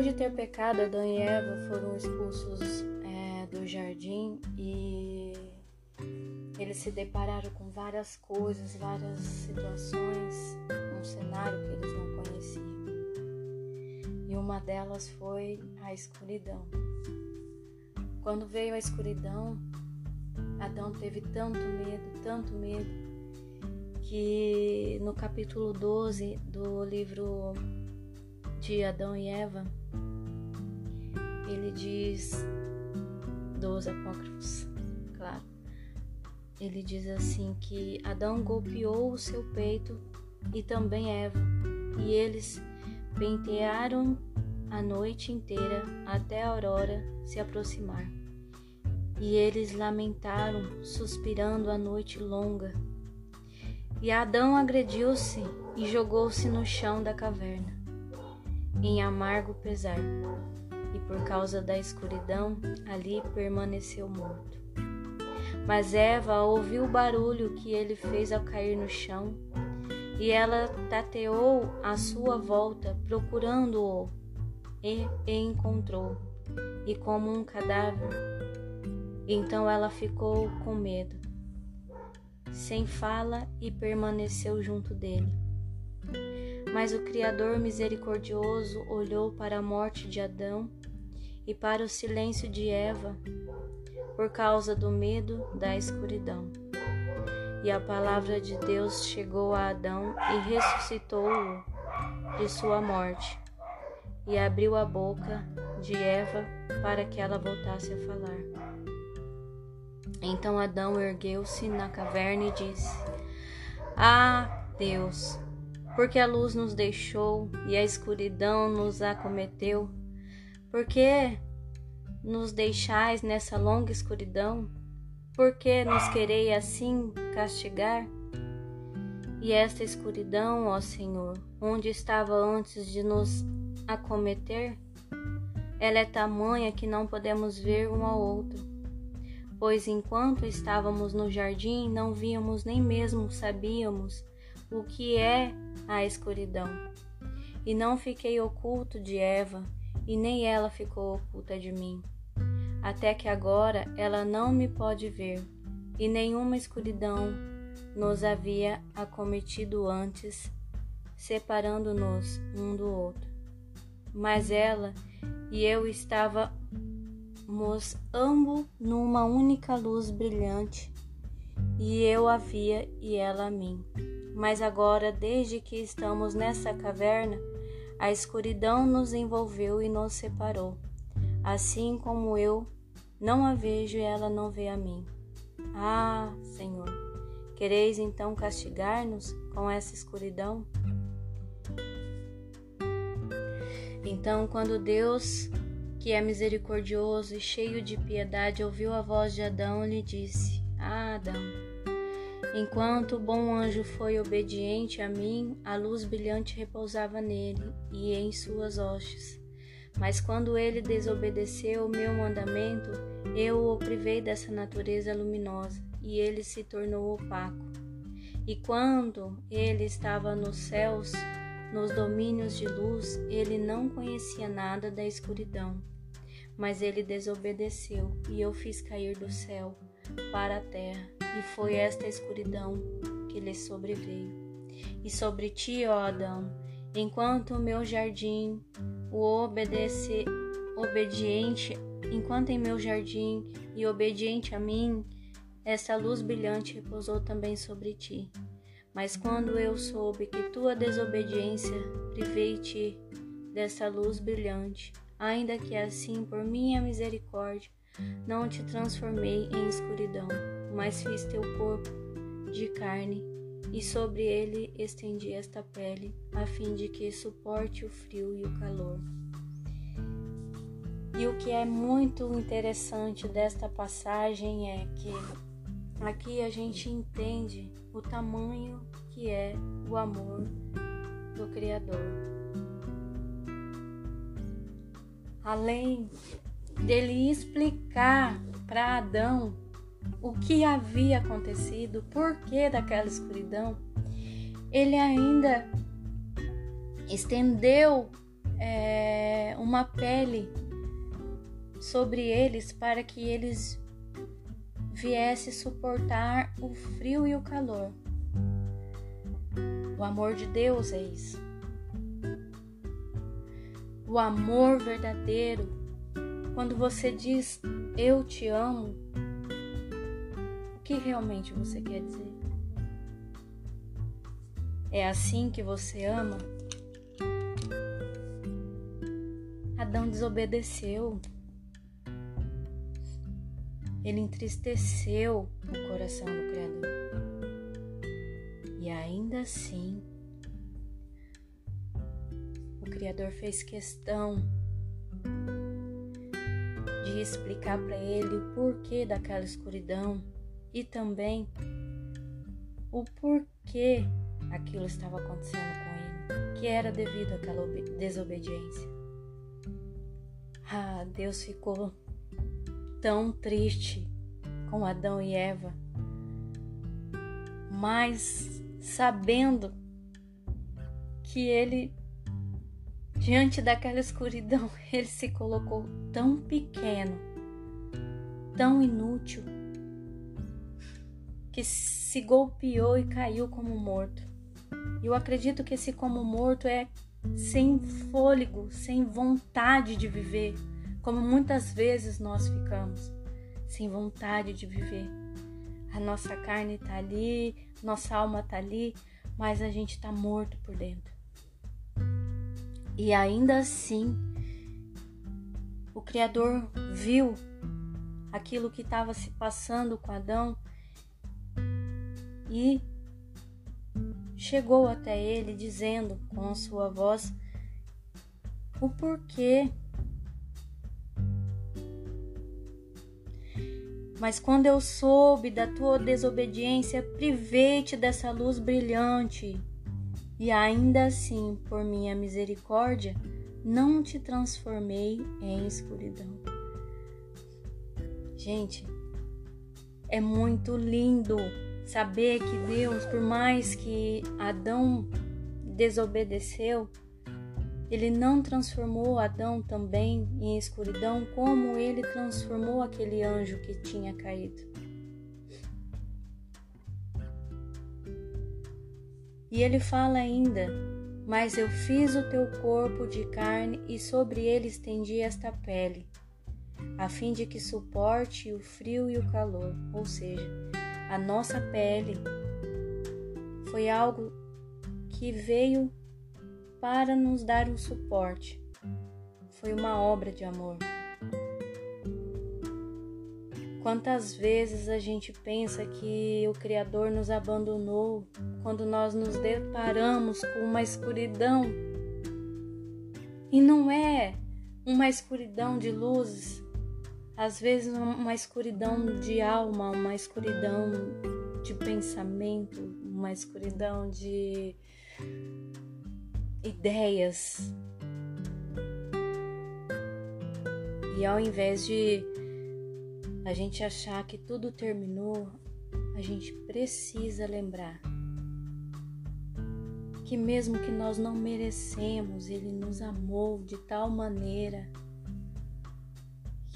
Depois de ter pecado, Adão e Eva foram expulsos é, do jardim e eles se depararam com várias coisas, várias situações, um cenário que eles não conheciam. E uma delas foi a escuridão. Quando veio a escuridão, Adão teve tanto medo, tanto medo, que no capítulo 12 do livro de Adão e Eva, ele diz dos apócrifos, claro. Ele diz assim que Adão golpeou o seu peito e também Eva, e eles pentearam a noite inteira até a aurora se aproximar. E eles lamentaram, suspirando a noite longa. E Adão agrediu-se e jogou-se no chão da caverna, em amargo pesar, e por causa da escuridão ali permaneceu morto. Mas Eva ouviu o barulho que ele fez ao cair no chão, e ela tateou à sua volta, procurando-o, e, e encontrou, e como um cadáver então ela ficou com medo, sem fala e permaneceu junto dele. Mas o Criador misericordioso olhou para a morte de Adão e para o silêncio de Eva, por causa do medo da escuridão. E a palavra de Deus chegou a Adão e ressuscitou-o de sua morte, e abriu a boca de Eva para que ela voltasse a falar. Então Adão ergueu-se na caverna e disse: Ah, Deus, porque a luz nos deixou e a escuridão nos acometeu? Por que nos deixais nessa longa escuridão? Por que nos querei assim castigar? E esta escuridão, ó Senhor, onde estava antes de nos acometer? Ela é tamanha que não podemos ver um ao outro pois enquanto estávamos no jardim não víamos nem mesmo sabíamos o que é a escuridão. E não fiquei oculto de Eva, e nem ela ficou oculta de mim. Até que agora ela não me pode ver, e nenhuma escuridão nos havia acometido antes, separando-nos um do outro. Mas ela e eu Estávamos ambos numa única luz brilhante, e eu a via e ela a mim. Mas agora, desde que estamos nessa caverna, a escuridão nos envolveu e nos separou, assim como eu não a vejo e ela não vê a mim. Ah, Senhor, quereis então castigar-nos com essa escuridão? Então, quando Deus que é misericordioso e cheio de piedade, ouviu a voz de Adão lhe disse: Ah, Adão, enquanto o bom anjo foi obediente a mim, a luz brilhante repousava nele e em suas hostes. Mas quando ele desobedeceu o meu mandamento, eu o privei dessa natureza luminosa e ele se tornou opaco. E quando ele estava nos céus, nos domínios de luz, ele não conhecia nada da escuridão. Mas ele desobedeceu, e eu fiz cair do céu para a terra, e foi esta escuridão que lhe sobreveio. E sobre ti, ó Adão, enquanto o meu jardim o obedece, obediente, enquanto em meu jardim e obediente a mim, essa luz brilhante repousou também sobre ti. Mas quando eu soube que tua desobediência privei-te dessa luz brilhante, ainda que assim, por minha misericórdia, não te transformei em escuridão, mas fiz teu corpo de carne e sobre ele estendi esta pele, a fim de que suporte o frio e o calor. E o que é muito interessante desta passagem é que aqui a gente entende o tamanho que é o amor do Criador. Além dele explicar para Adão o que havia acontecido, o porquê daquela escuridão, ele ainda estendeu é, uma pele sobre eles para que eles viessem suportar o frio e o calor. O amor de Deus é isso. O amor verdadeiro, quando você diz eu te amo, que realmente você quer dizer? É assim que você ama? Adão desobedeceu. Ele entristeceu o coração do Criador. E ainda assim, o Criador fez questão de explicar para ele o porquê daquela escuridão e também o porquê aquilo estava acontecendo com ele, que era devido àquela desobediência. Ah, Deus ficou tão triste com Adão e Eva, mas sabendo que ele, diante daquela escuridão, ele se colocou tão pequeno, tão inútil, que se golpeou e caiu como morto. Eu acredito que esse como morto é sem fôlego, sem vontade de viver, como muitas vezes nós ficamos, sem vontade de viver. A nossa carne está ali, nossa alma está ali, mas a gente está morto por dentro. E ainda assim, o Criador viu aquilo que estava se passando com Adão e chegou até ele dizendo com a sua voz o porquê. Mas quando eu soube da tua desobediência, privei-te dessa luz brilhante, e ainda assim, por minha misericórdia, não te transformei em escuridão. Gente, é muito lindo Saber que Deus, por mais que Adão desobedeceu, ele não transformou Adão também em escuridão, como ele transformou aquele anjo que tinha caído. E ele fala ainda: Mas eu fiz o teu corpo de carne e sobre ele estendi esta pele, a fim de que suporte o frio e o calor. Ou seja, a nossa pele foi algo que veio para nos dar um suporte. Foi uma obra de amor. Quantas vezes a gente pensa que o Criador nos abandonou quando nós nos deparamos com uma escuridão? E não é uma escuridão de luzes, às vezes uma escuridão de alma, uma escuridão de pensamento, uma escuridão de ideias. E ao invés de a gente achar que tudo terminou, a gente precisa lembrar que mesmo que nós não merecemos, ele nos amou de tal maneira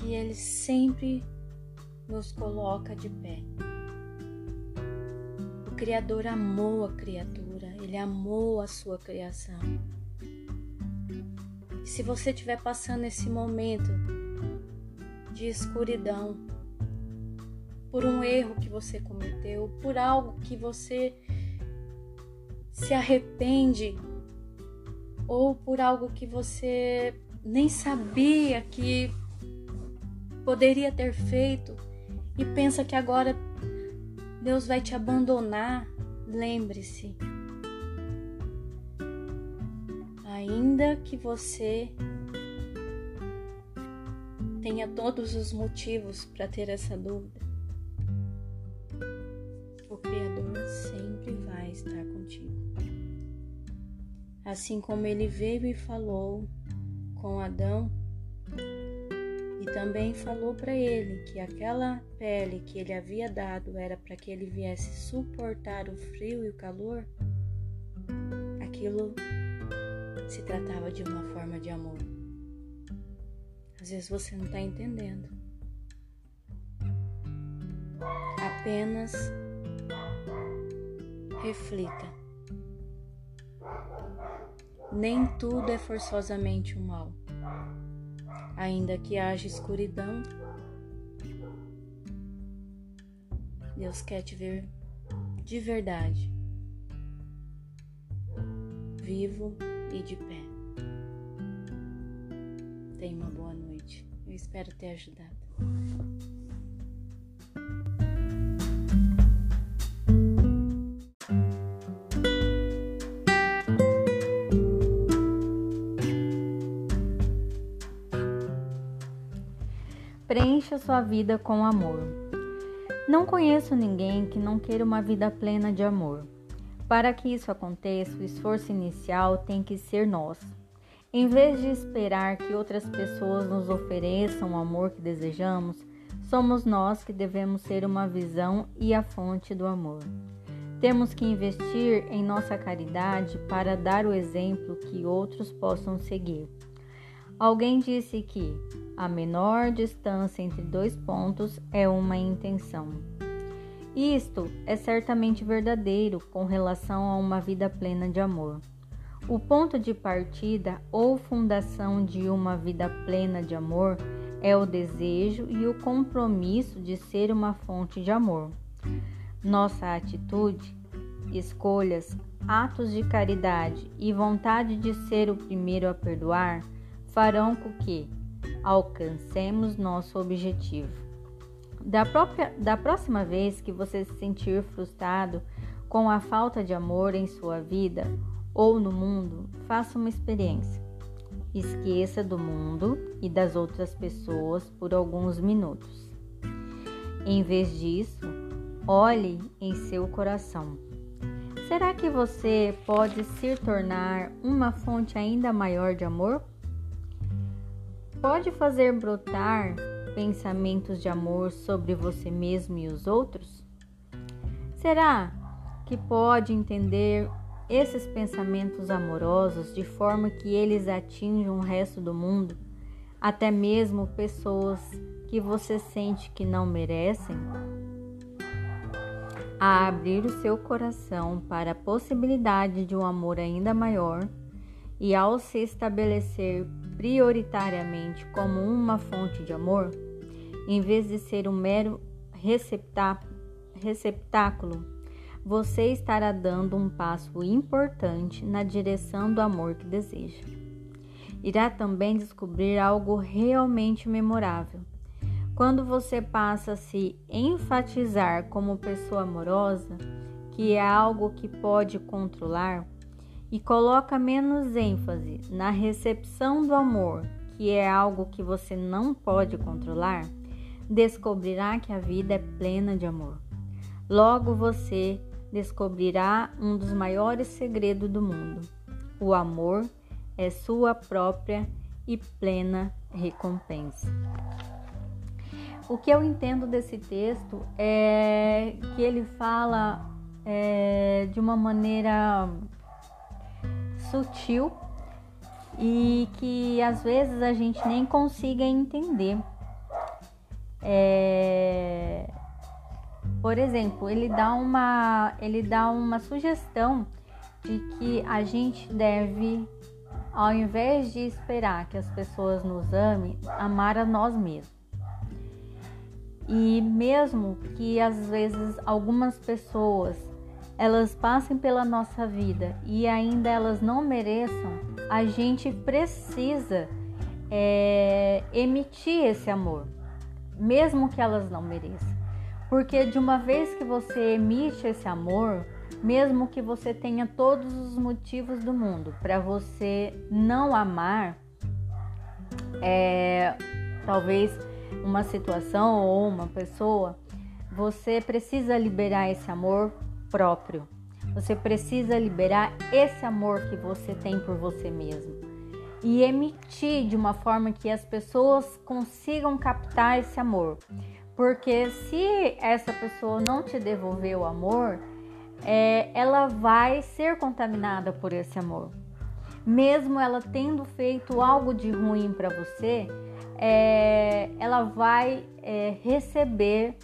que Ele sempre nos coloca de pé. O Criador amou a criatura, Ele amou a sua criação. E se você estiver passando esse momento de escuridão, por um erro que você cometeu, por algo que você se arrepende, ou por algo que você nem sabia que poderia ter feito e pensa que agora Deus vai te abandonar, lembre-se. Ainda que você tenha todos os motivos para ter essa dúvida, o Criador sempre vai estar contigo. Assim como ele veio e falou com Adão também falou para ele que aquela pele que ele havia dado era para que ele viesse suportar o frio e o calor, aquilo se tratava de uma forma de amor. Às vezes você não está entendendo. Apenas reflita. Nem tudo é forçosamente o um mal. Ainda que haja escuridão, Deus quer te ver de verdade, vivo e de pé. Tenha uma boa noite. Eu espero ter ajudado. Preencha sua vida com amor. Não conheço ninguém que não queira uma vida plena de amor. Para que isso aconteça, o esforço inicial tem que ser nosso. Em vez de esperar que outras pessoas nos ofereçam o amor que desejamos, somos nós que devemos ser uma visão e a fonte do amor. Temos que investir em nossa caridade para dar o exemplo que outros possam seguir. Alguém disse que a menor distância entre dois pontos é uma intenção. Isto é certamente verdadeiro com relação a uma vida plena de amor. O ponto de partida ou fundação de uma vida plena de amor é o desejo e o compromisso de ser uma fonte de amor. Nossa atitude, escolhas, atos de caridade e vontade de ser o primeiro a perdoar farão com que alcancemos nosso objetivo. Da, própria, da próxima vez que você se sentir frustrado com a falta de amor em sua vida ou no mundo, faça uma experiência. Esqueça do mundo e das outras pessoas por alguns minutos. Em vez disso, olhe em seu coração. Será que você pode se tornar uma fonte ainda maior de amor? Pode fazer brotar pensamentos de amor sobre você mesmo e os outros? Será que pode entender esses pensamentos amorosos de forma que eles atinjam o resto do mundo, até mesmo pessoas que você sente que não merecem? A abrir o seu coração para a possibilidade de um amor ainda maior e ao se estabelecer prioritariamente como uma fonte de amor, em vez de ser um mero receptáculo, você estará dando um passo importante na direção do amor que deseja. Irá também descobrir algo realmente memorável. Quando você passa a se enfatizar como pessoa amorosa, que é algo que pode controlar, e coloca menos ênfase na recepção do amor, que é algo que você não pode controlar, descobrirá que a vida é plena de amor. Logo você descobrirá um dos maiores segredos do mundo. O amor é sua própria e plena recompensa. O que eu entendo desse texto é que ele fala é, de uma maneira sutil e que às vezes a gente nem consiga entender. É... Por exemplo, ele dá uma ele dá uma sugestão de que a gente deve, ao invés de esperar que as pessoas nos amem, amar a nós mesmos. E mesmo que às vezes algumas pessoas elas passem pela nossa vida e ainda elas não mereçam, a gente precisa é, emitir esse amor, mesmo que elas não mereçam. Porque de uma vez que você emite esse amor, mesmo que você tenha todos os motivos do mundo para você não amar, é, talvez uma situação ou uma pessoa, você precisa liberar esse amor próprio. Você precisa liberar esse amor que você tem por você mesmo e emitir de uma forma que as pessoas consigam captar esse amor. Porque se essa pessoa não te devolver o amor, é, ela vai ser contaminada por esse amor. Mesmo ela tendo feito algo de ruim para você, é, ela vai é, receber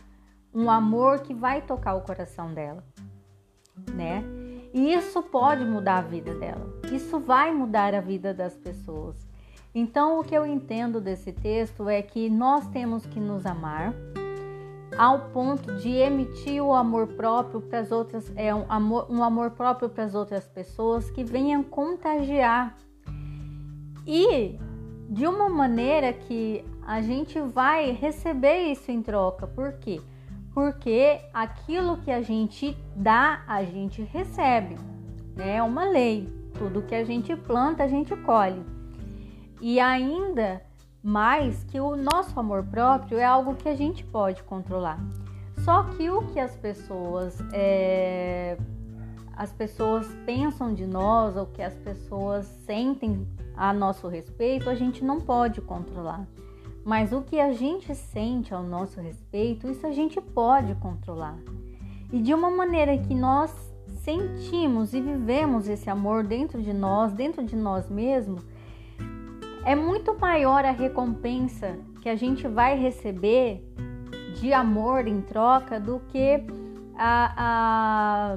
um amor que vai tocar o coração dela, né? E isso pode mudar a vida dela. Isso vai mudar a vida das pessoas. Então, o que eu entendo desse texto é que nós temos que nos amar ao ponto de emitir o amor próprio para as outras, é um amor, um amor próprio para as outras pessoas que venham contagiar. E de uma maneira que a gente vai receber isso em troca. Por quê? Porque aquilo que a gente dá, a gente recebe. Né? É uma lei. Tudo que a gente planta, a gente colhe. E ainda mais que o nosso amor próprio é algo que a gente pode controlar. Só que o que as pessoas é, as pessoas pensam de nós, ou que as pessoas sentem a nosso respeito, a gente não pode controlar. Mas o que a gente sente ao nosso respeito, isso a gente pode controlar. E de uma maneira que nós sentimos e vivemos esse amor dentro de nós, dentro de nós mesmos, é muito maior a recompensa que a gente vai receber de amor em troca do que a, a,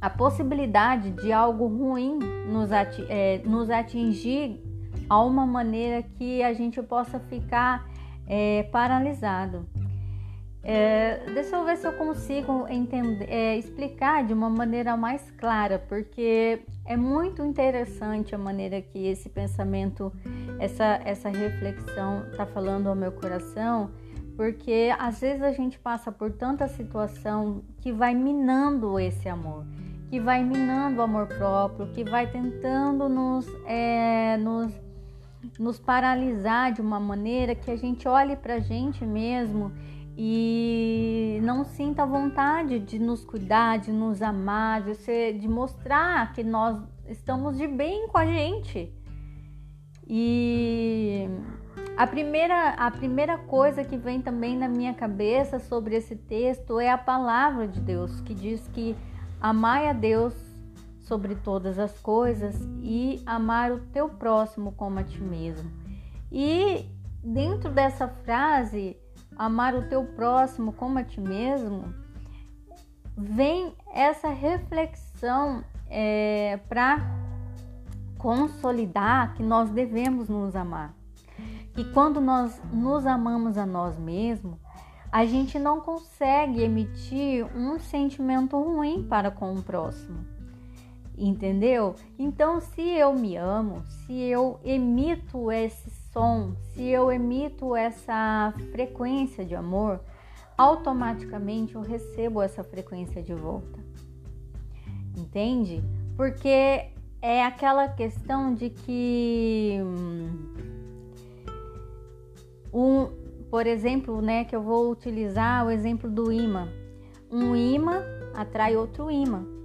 a possibilidade de algo ruim nos, ati, é, nos atingir a uma maneira que a gente possa ficar é, paralisado. É, deixa eu ver se eu consigo entender, é, explicar de uma maneira mais clara, porque é muito interessante a maneira que esse pensamento, essa, essa reflexão está falando ao meu coração, porque às vezes a gente passa por tanta situação que vai minando esse amor, que vai minando o amor próprio, que vai tentando nos, é, nos nos paralisar de uma maneira que a gente olhe para a gente mesmo e não sinta vontade de nos cuidar, de nos amar, de, ser, de mostrar que nós estamos de bem com a gente. E a primeira, a primeira coisa que vem também na minha cabeça sobre esse texto é a palavra de Deus, que diz que amai a Deus sobre todas as coisas e amar o teu próximo como a ti mesmo. E dentro dessa frase, amar o teu próximo como a ti mesmo, vem essa reflexão é, para consolidar que nós devemos nos amar. E quando nós nos amamos a nós mesmos, a gente não consegue emitir um sentimento ruim para com o próximo entendeu? Então, se eu me amo, se eu emito esse som, se eu emito essa frequência de amor, automaticamente eu recebo essa frequência de volta. Entende? Porque é aquela questão de que um, por exemplo, né, que eu vou utilizar o exemplo do imã. Um imã atrai outro imã.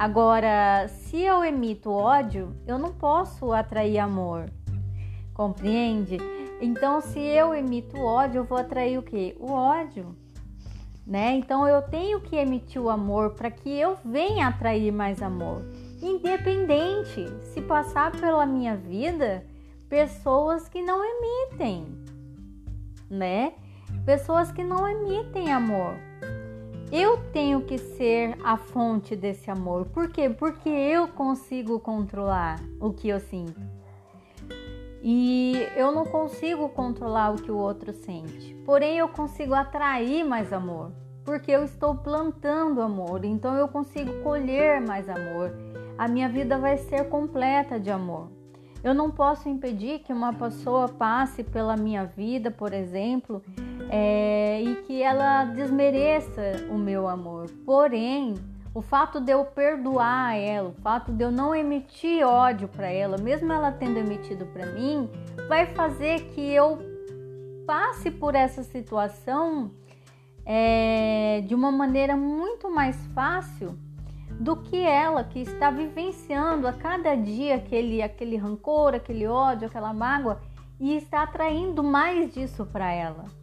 Agora, se eu emito ódio, eu não posso atrair amor. Compreende? Então, se eu emito ódio, eu vou atrair o quê? O ódio. Né? Então, eu tenho que emitir o amor para que eu venha atrair mais amor. Independente se passar pela minha vida pessoas que não emitem, né? Pessoas que não emitem amor. Eu tenho que ser a fonte desse amor. Por quê? Porque eu consigo controlar o que eu sinto. E eu não consigo controlar o que o outro sente. Porém, eu consigo atrair mais amor, porque eu estou plantando amor. Então, eu consigo colher mais amor. A minha vida vai ser completa de amor. Eu não posso impedir que uma pessoa passe pela minha vida, por exemplo, é, e que ela desmereça o meu amor. Porém, o fato de eu perdoar ela, o fato de eu não emitir ódio para ela, mesmo ela tendo emitido para mim, vai fazer que eu passe por essa situação é, de uma maneira muito mais fácil do que ela que está vivenciando a cada dia aquele, aquele rancor, aquele ódio, aquela mágoa e está atraindo mais disso para ela.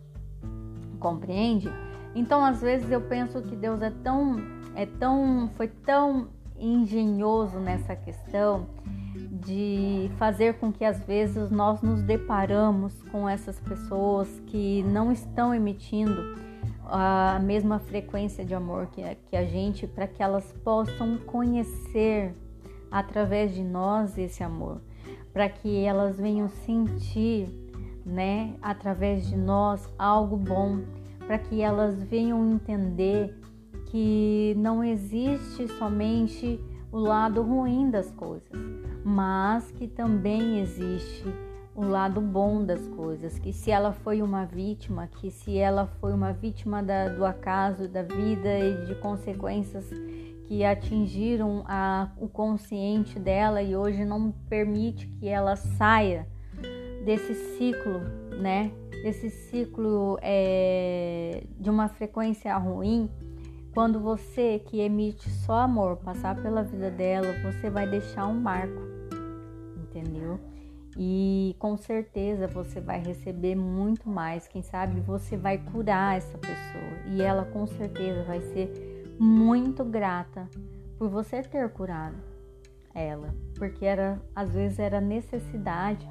Compreende? Então, às vezes eu penso que Deus é tão é tão, foi tão engenhoso nessa questão de fazer com que às vezes nós nos deparamos com essas pessoas que não estão emitindo a mesma frequência de amor que, que a gente, para que elas possam conhecer através de nós esse amor, para que elas venham sentir, né, através de nós algo bom, para que elas venham entender que não existe somente o lado ruim das coisas, mas que também existe o lado bom das coisas, que se ela foi uma vítima, que se ela foi uma vítima da, do acaso, da vida e de consequências que atingiram a, o consciente dela e hoje não permite que ela saia desse ciclo, né? Desse ciclo é, de uma frequência ruim, quando você que emite só amor passar pela vida dela, você vai deixar um marco, entendeu? E com certeza você vai receber muito mais. Quem sabe você vai curar essa pessoa e ela com certeza vai ser muito grata por você ter curado ela, porque era às vezes era necessidade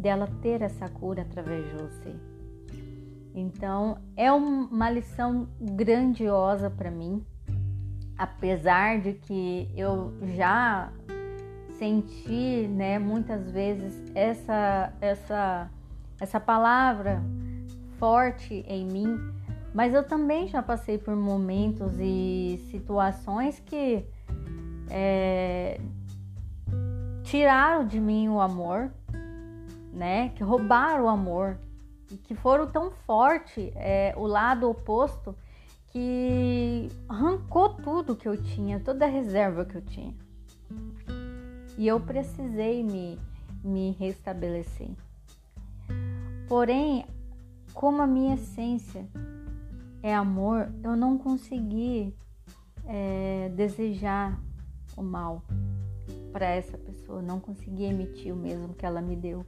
dela ter essa cura através de você. Então é uma lição grandiosa para mim, apesar de que eu já senti, né, muitas vezes essa essa essa palavra forte em mim, mas eu também já passei por momentos e situações que é, tiraram de mim o amor, né, que roubaram o amor e que foram tão forte é, o lado oposto que arrancou tudo que eu tinha, toda a reserva que eu tinha. E eu precisei me, me restabelecer. Porém, como a minha essência é amor, eu não consegui é, desejar o mal para essa pessoa, não consegui emitir o mesmo que ela me deu.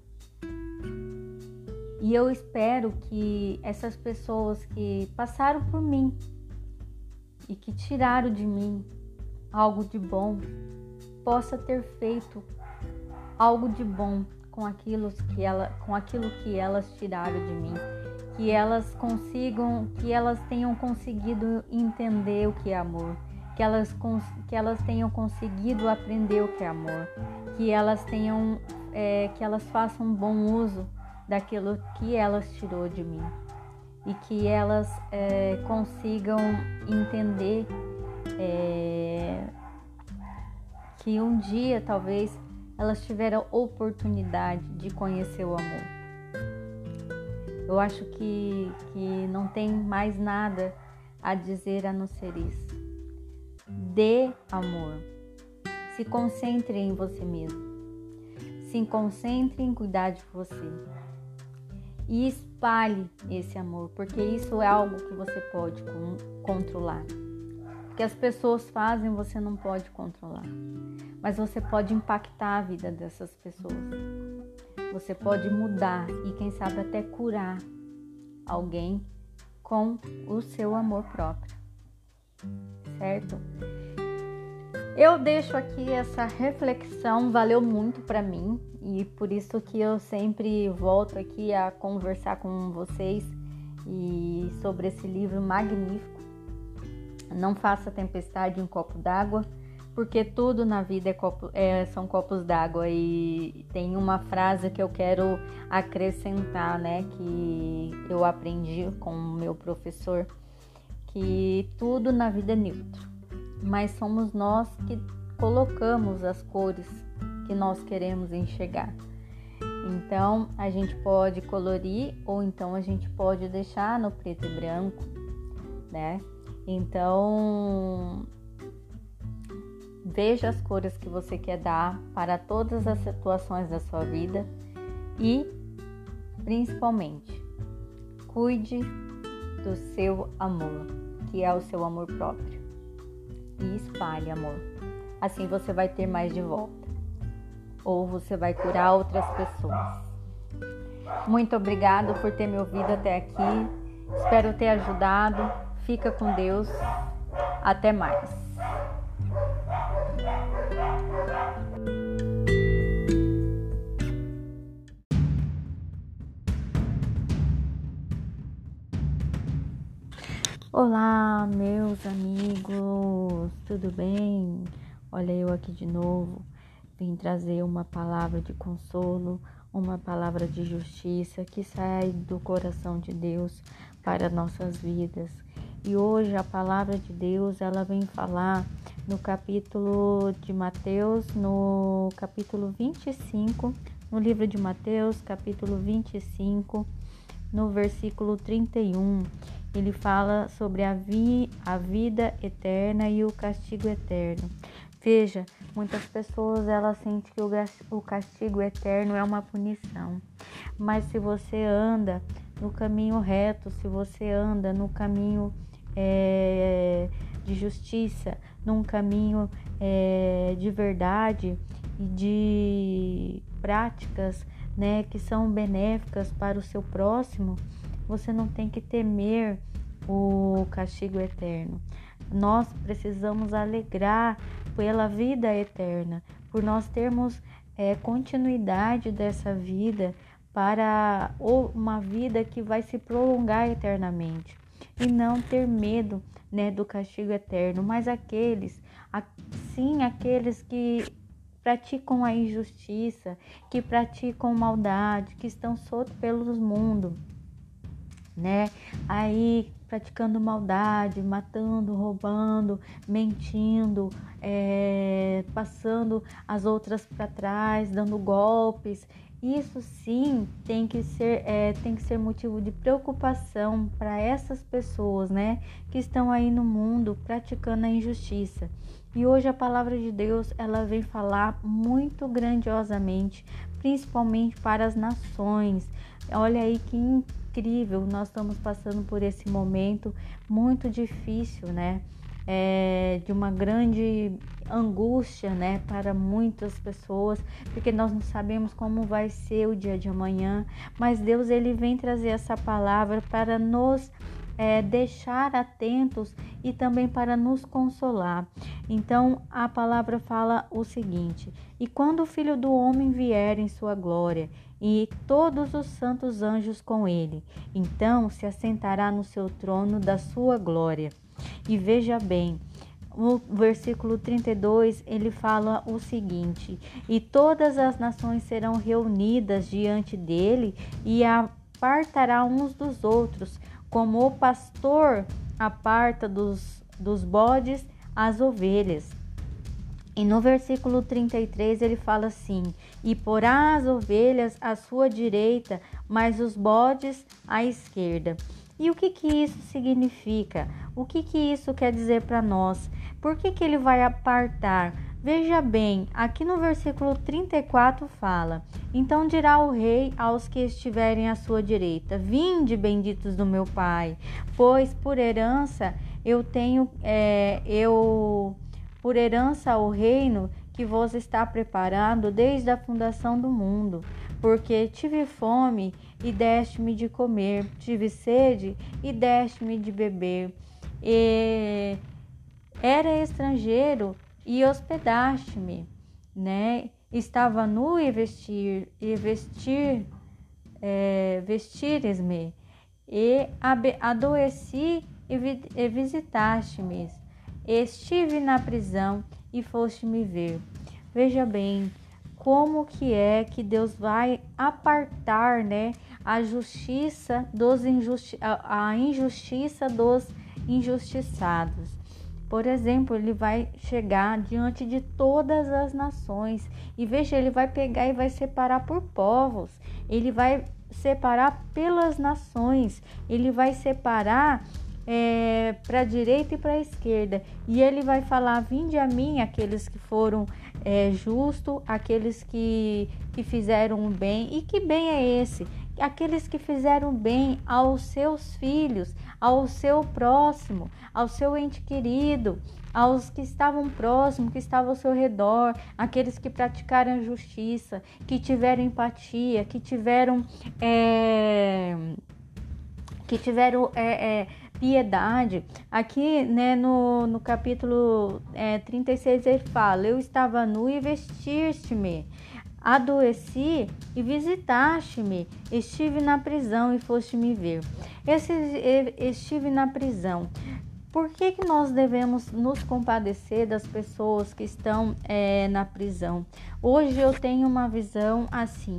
E eu espero que essas pessoas que passaram por mim e que tiraram de mim algo de bom, possa ter feito algo de bom com aquilo que ela, com aquilo que elas tiraram de mim, que elas consigam, que elas tenham conseguido entender o que é amor, que elas, que elas tenham conseguido aprender o que é amor, que elas tenham, é, que elas façam um bom uso daquilo que elas tirou de mim e que elas é, consigam entender é, que um dia talvez elas tiveram oportunidade de conhecer o amor. Eu acho que, que não tem mais nada a dizer a não ser isso. Dê amor. Se concentre em você mesmo. Se concentre em cuidar de você e espalhe esse amor, porque isso é algo que você pode controlar. O que as pessoas fazem você não pode controlar, mas você pode impactar a vida dessas pessoas. Você pode mudar e, quem sabe, até curar alguém com o seu amor próprio, certo? Eu deixo aqui essa reflexão, valeu muito para mim e por isso que eu sempre volto aqui a conversar com vocês e sobre esse livro magnífico. Não faça tempestade em copo d'água, porque tudo na vida é copo, é, são copos d'água e tem uma frase que eu quero acrescentar, né, que eu aprendi com o meu professor, que tudo na vida é neutro mas somos nós que colocamos as cores que nós queremos enxergar. Então a gente pode colorir ou então a gente pode deixar no preto e branco, né? Então veja as cores que você quer dar para todas as situações da sua vida e principalmente cuide do seu amor, que é o seu amor próprio e espalhe amor. Assim você vai ter mais de volta. Ou você vai curar outras pessoas. Muito obrigado por ter me ouvido até aqui. Espero ter ajudado. Fica com Deus. Até mais. Olá, meus amigos, tudo bem? Olha, eu aqui de novo vim trazer uma palavra de consolo, uma palavra de justiça que sai do coração de Deus para nossas vidas. E hoje a palavra de Deus, ela vem falar no capítulo de Mateus, no capítulo 25, no livro de Mateus, capítulo 25, no versículo 31 ele fala sobre a, vi, a vida eterna e o castigo eterno. Veja, muitas pessoas elas sentem que o, castigo eterno é uma punição. Mas se você anda no caminho reto, se você anda no caminho é, de justiça, num caminho é, de verdade e de práticas né, que são benéficas para o seu próximo, você não tem que temer o castigo eterno. Nós precisamos alegrar pela vida eterna, por nós termos é, continuidade dessa vida para uma vida que vai se prolongar eternamente e não ter medo né, do castigo eterno, mas aqueles, sim, aqueles que praticam a injustiça, que praticam maldade, que estão soltos pelos mundo, né? Aí praticando maldade, matando, roubando, mentindo, é, passando as outras para trás, dando golpes. Isso sim tem que ser, é, tem que ser motivo de preocupação para essas pessoas, né, que estão aí no mundo praticando a injustiça. E hoje a palavra de Deus ela vem falar muito grandiosamente, principalmente para as nações. Olha aí que incrível, nós estamos passando por esse momento muito difícil, né? É, de uma grande angústia, né, para muitas pessoas, porque nós não sabemos como vai ser o dia de amanhã, mas Deus ele vem trazer essa palavra para nos é, deixar atentos e também para nos consolar. Então a palavra fala o seguinte: E quando o Filho do Homem vier em sua glória, e todos os santos anjos com ele, então se assentará no seu trono da sua glória. E veja bem, no versículo 32, ele fala o seguinte: E todas as nações serão reunidas diante dele e apartará uns dos outros, como o pastor aparta dos, dos bodes as ovelhas. E no versículo 33 ele fala assim: E porá as ovelhas à sua direita, mas os bodes à esquerda. E o que, que isso significa? O que, que isso quer dizer para nós? Por que, que ele vai apartar? Veja bem, aqui no versículo 34 fala: Então dirá o rei aos que estiverem à sua direita: Vinde, benditos do meu Pai, pois por herança eu tenho, é, eu, por herança o reino que vos está preparado desde a fundação do mundo. Porque tive fome e deste-me de comer, tive sede e deste-me de beber. E era estrangeiro e hospedaste-me, né? Estava nu e vestir e vestir é, vestires-me e adoeci e, vi, e visitaste-me. Estive na prisão e foste me ver. Veja bem como que é que Deus vai apartar, né, a justiça dos injusti a, injustiça dos injustiçados. Por exemplo, ele vai chegar diante de todas as nações e veja, ele vai pegar e vai separar por povos, ele vai separar pelas nações, ele vai separar é, para a direita e para a esquerda, e ele vai falar: Vinde a mim, aqueles que foram é, justos, aqueles que, que fizeram o bem, e que bem é esse? Aqueles que fizeram bem aos seus filhos, ao seu próximo, ao seu ente querido, aos que estavam próximos, que estavam ao seu redor, aqueles que praticaram justiça, que tiveram empatia, que tiveram é, que tiveram é, é, piedade. Aqui, né, no, no capítulo é, 36, ele fala: Eu estava nu e vestiste-me Adoeci e visitaste-me. Estive na prisão e foste me ver. Esse, estive na prisão. Por que, que nós devemos nos compadecer das pessoas que estão é, na prisão? Hoje eu tenho uma visão assim,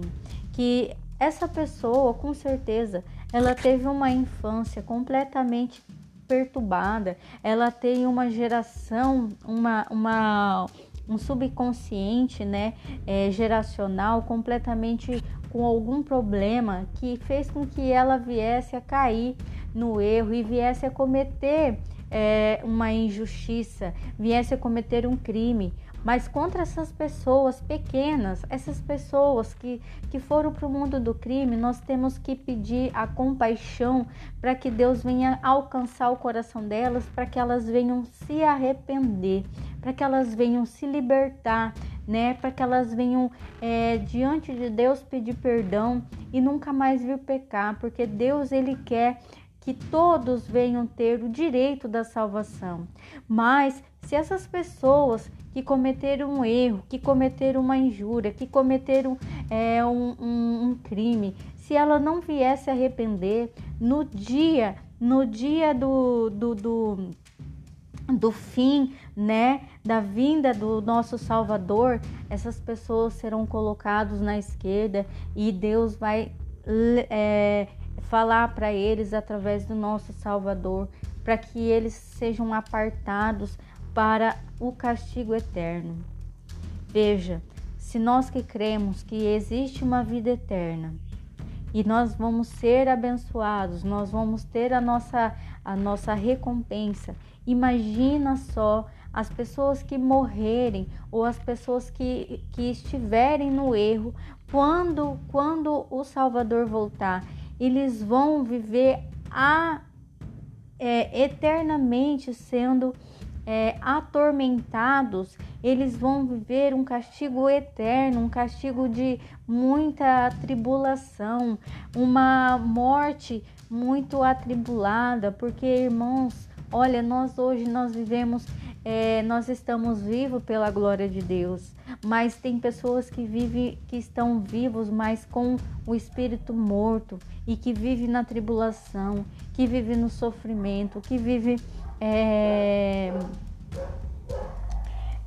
que essa pessoa, com certeza, ela teve uma infância completamente perturbada, ela tem uma geração, uma, uma, um subconsciente, né, é, geracional completamente com algum problema que fez com que ela viesse a cair no erro e viesse a cometer é, uma injustiça, viesse a cometer um crime. Mas contra essas pessoas pequenas, essas pessoas que, que foram para o mundo do crime, nós temos que pedir a compaixão para que Deus venha alcançar o coração delas, para que elas venham se arrepender, para que elas venham se libertar, né? Para que elas venham é, diante de Deus pedir perdão e nunca mais vir pecar, porque Deus ele quer que todos venham ter o direito da salvação. Mas se essas pessoas que cometeram um erro, que cometeram uma injúria, que cometeram é, um, um, um crime, se ela não viesse arrepender no dia, no dia do, do, do, do fim, né, da vinda do nosso Salvador, essas pessoas serão colocadas na esquerda e Deus vai é, falar para eles através do nosso Salvador, para que eles sejam apartados para o castigo eterno. Veja, se nós que cremos que existe uma vida eterna e nós vamos ser abençoados, nós vamos ter a nossa a nossa recompensa. Imagina só as pessoas que morrerem ou as pessoas que, que estiverem no erro quando quando o Salvador voltar eles vão viver a, é, eternamente sendo é, atormentados, eles vão viver um castigo eterno, um castigo de muita tribulação, uma morte muito atribulada, porque irmãos, olha, nós hoje nós vivemos é, nós estamos vivos pela glória de Deus, mas tem pessoas que vivem, que estão vivos, mas com o espírito morto e que vive na tribulação, que vive no sofrimento, que vive é,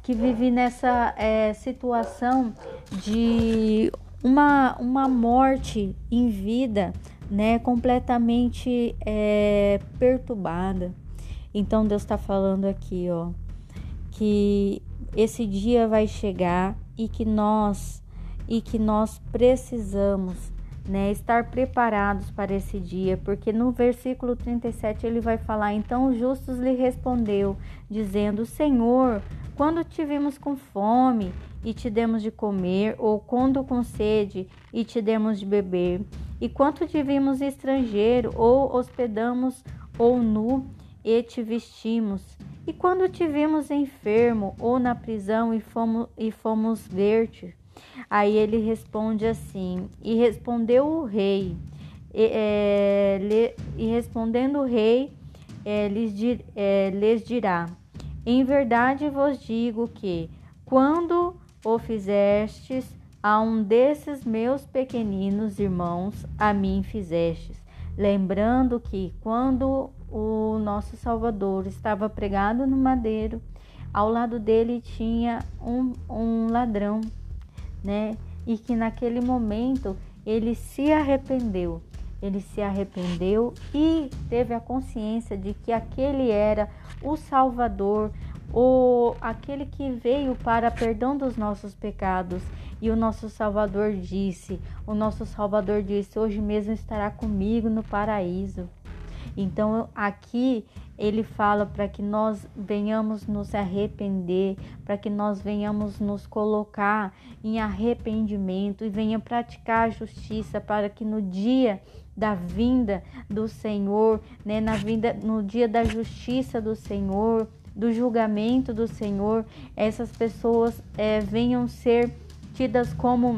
que vive nessa é, situação de uma, uma morte em vida, né, completamente é, perturbada. Então Deus está falando aqui, ó que esse dia vai chegar e que nós e que nós precisamos né, estar preparados para esse dia, porque no versículo 37 ele vai falar: Então os justos lhe respondeu, dizendo: Senhor, quando tivemos com fome e te demos de comer, ou quando com sede e te demos de beber, e quanto te vimos estrangeiro, ou hospedamos, ou nu e te vestimos. E quando te vimos enfermo ou na prisão e fomos, e fomos ver-te? Aí ele responde assim: E respondeu o rei, e, é, lhe, e respondendo o rei, é, lhes, dir, é, lhes dirá: Em verdade vos digo que, quando o fizestes a um desses meus pequeninos irmãos, a mim fizestes. Lembrando que, quando o nosso Salvador estava pregado no madeiro, ao lado dele tinha um, um ladrão, né? E que naquele momento ele se arrependeu. Ele se arrependeu e teve a consciência de que aquele era o Salvador, o aquele que veio para perdão dos nossos pecados. E o nosso Salvador disse: O nosso Salvador disse: Hoje mesmo estará comigo no paraíso. Então aqui ele fala para que nós venhamos nos arrepender, para que nós venhamos nos colocar em arrependimento e venha praticar a justiça para que no dia da vinda do Senhor, né, na vinda no dia da justiça do Senhor, do julgamento do Senhor, essas pessoas é, venham ser tidas como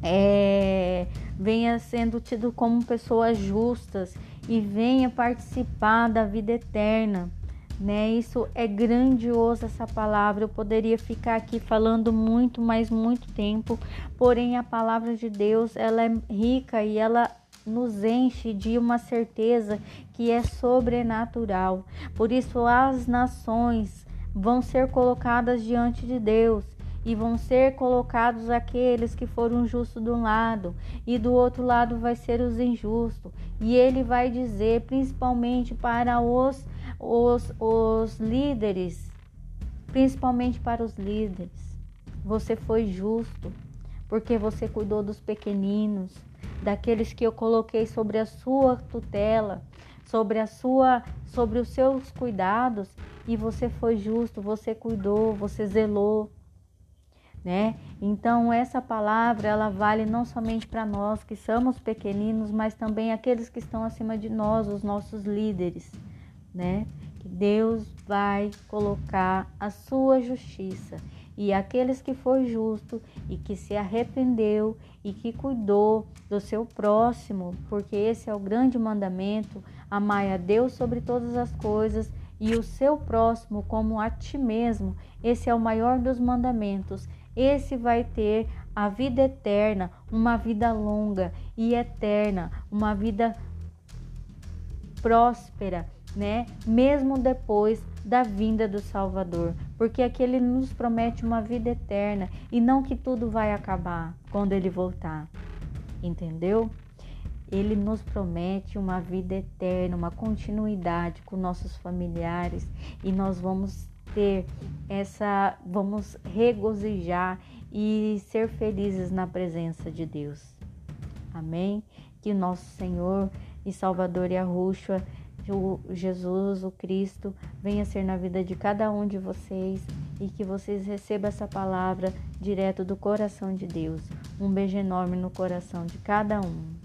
é, venha sendo tido como pessoas justas e venha participar da vida eterna, né? Isso é grandioso essa palavra. Eu poderia ficar aqui falando muito, mas muito tempo. Porém, a palavra de Deus, ela é rica e ela nos enche de uma certeza que é sobrenatural. Por isso as nações vão ser colocadas diante de Deus e vão ser colocados aqueles que foram justos de um lado, e do outro lado vai ser os injustos. E ele vai dizer, principalmente para os, os, os líderes, principalmente para os líderes, você foi justo, porque você cuidou dos pequeninos, daqueles que eu coloquei sobre a sua tutela, sobre a sua, sobre os seus cuidados, e você foi justo, você cuidou, você zelou né? Então essa palavra ela vale não somente para nós que somos pequeninos, mas também aqueles que estão acima de nós, os nossos líderes, né? Que Deus vai colocar a sua justiça e aqueles que foi justo e que se arrependeu e que cuidou do seu próximo, porque esse é o grande mandamento, amai a Deus sobre todas as coisas e o seu próximo como a ti mesmo. Esse é o maior dos mandamentos esse vai ter a vida eterna, uma vida longa e eterna, uma vida próspera, né? Mesmo depois da vinda do Salvador, porque aqui ele nos promete uma vida eterna e não que tudo vai acabar quando ele voltar. Entendeu? Ele nos promete uma vida eterna, uma continuidade com nossos familiares e nós vamos ter essa, vamos regozijar e ser felizes na presença de Deus. Amém? Que nosso Senhor e Salvador e Arruxa, o Jesus, o Cristo, venha ser na vida de cada um de vocês e que vocês recebam essa palavra direto do coração de Deus. Um beijo enorme no coração de cada um.